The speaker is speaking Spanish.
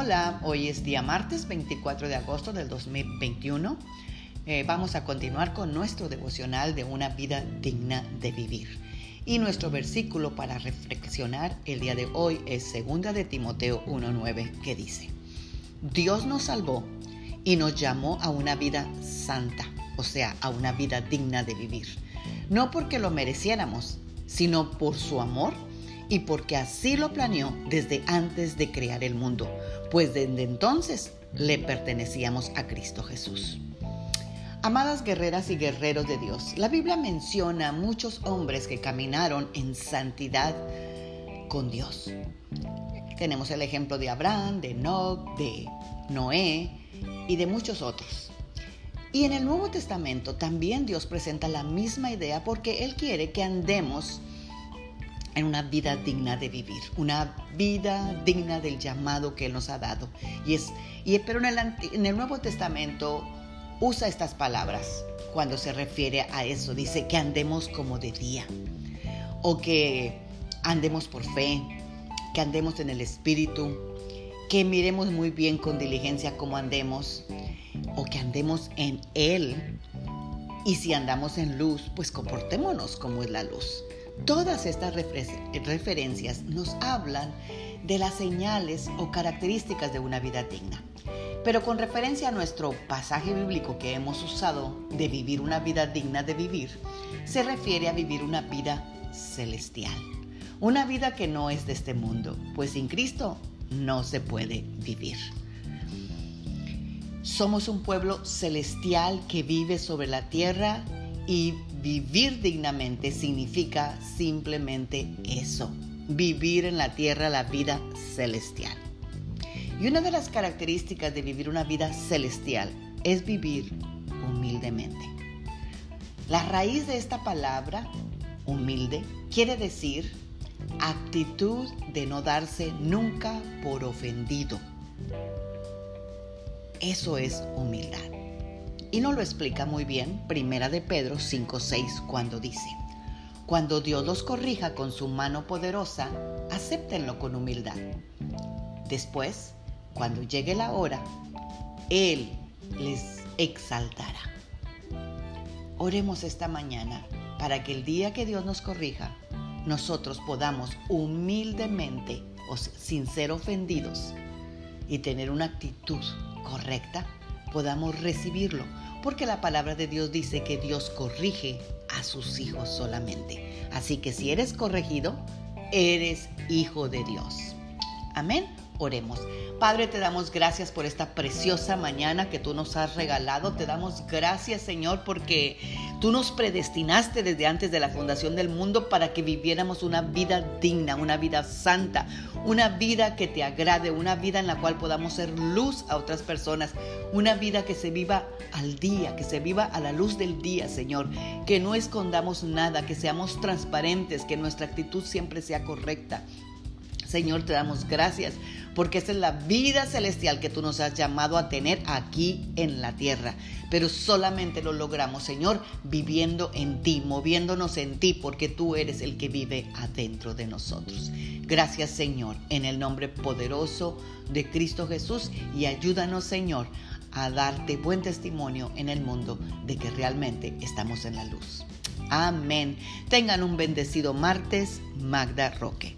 Hola, hoy es día martes 24 de agosto del 2021. Eh, vamos a continuar con nuestro devocional de una vida digna de vivir. Y nuestro versículo para reflexionar el día de hoy es 2 de Timoteo 1.9 que dice, Dios nos salvó y nos llamó a una vida santa, o sea, a una vida digna de vivir. No porque lo mereciéramos, sino por su amor y porque así lo planeó desde antes de crear el mundo, pues desde entonces le pertenecíamos a Cristo Jesús. Amadas guerreras y guerreros de Dios, la Biblia menciona muchos hombres que caminaron en santidad con Dios. Tenemos el ejemplo de Abraham, de Enoch, de Noé y de muchos otros. Y en el Nuevo Testamento también Dios presenta la misma idea porque Él quiere que andemos en una vida digna de vivir, una vida digna del llamado que Él nos ha dado. Y es, y, pero en el, en el Nuevo Testamento usa estas palabras cuando se refiere a eso. Dice que andemos como de día o que andemos por fe, que andemos en el Espíritu, que miremos muy bien con diligencia cómo andemos o que andemos en Él. Y si andamos en luz, pues comportémonos como es la luz. Todas estas referencias nos hablan de las señales o características de una vida digna. Pero con referencia a nuestro pasaje bíblico que hemos usado de vivir una vida digna de vivir, se refiere a vivir una vida celestial. Una vida que no es de este mundo, pues sin Cristo no se puede vivir. Somos un pueblo celestial que vive sobre la tierra y vivir dignamente significa simplemente eso, vivir en la tierra la vida celestial. Y una de las características de vivir una vida celestial es vivir humildemente. La raíz de esta palabra, humilde, quiere decir actitud de no darse nunca por ofendido. Eso es humildad. Y nos lo explica muy bien Primera de Pedro 5:6 cuando dice: Cuando Dios los corrija con su mano poderosa, acéptenlo con humildad. Después, cuando llegue la hora, Él les exaltará. Oremos esta mañana para que el día que Dios nos corrija, nosotros podamos humildemente, o sin ser ofendidos, y tener una actitud correcta podamos recibirlo, porque la palabra de Dios dice que Dios corrige a sus hijos solamente. Así que si eres corregido, eres hijo de Dios. Amén. Oremos. Padre, te damos gracias por esta preciosa mañana que tú nos has regalado. Te damos gracias, Señor, porque tú nos predestinaste desde antes de la fundación del mundo para que viviéramos una vida digna, una vida santa, una vida que te agrade, una vida en la cual podamos ser luz a otras personas, una vida que se viva al día, que se viva a la luz del día, Señor, que no escondamos nada, que seamos transparentes, que nuestra actitud siempre sea correcta. Señor, te damos gracias porque esta es la vida celestial que tú nos has llamado a tener aquí en la tierra. Pero solamente lo logramos, Señor, viviendo en ti, moviéndonos en ti, porque tú eres el que vive adentro de nosotros. Gracias, Señor, en el nombre poderoso de Cristo Jesús y ayúdanos, Señor, a darte buen testimonio en el mundo de que realmente estamos en la luz. Amén. Tengan un bendecido martes, Magda Roque.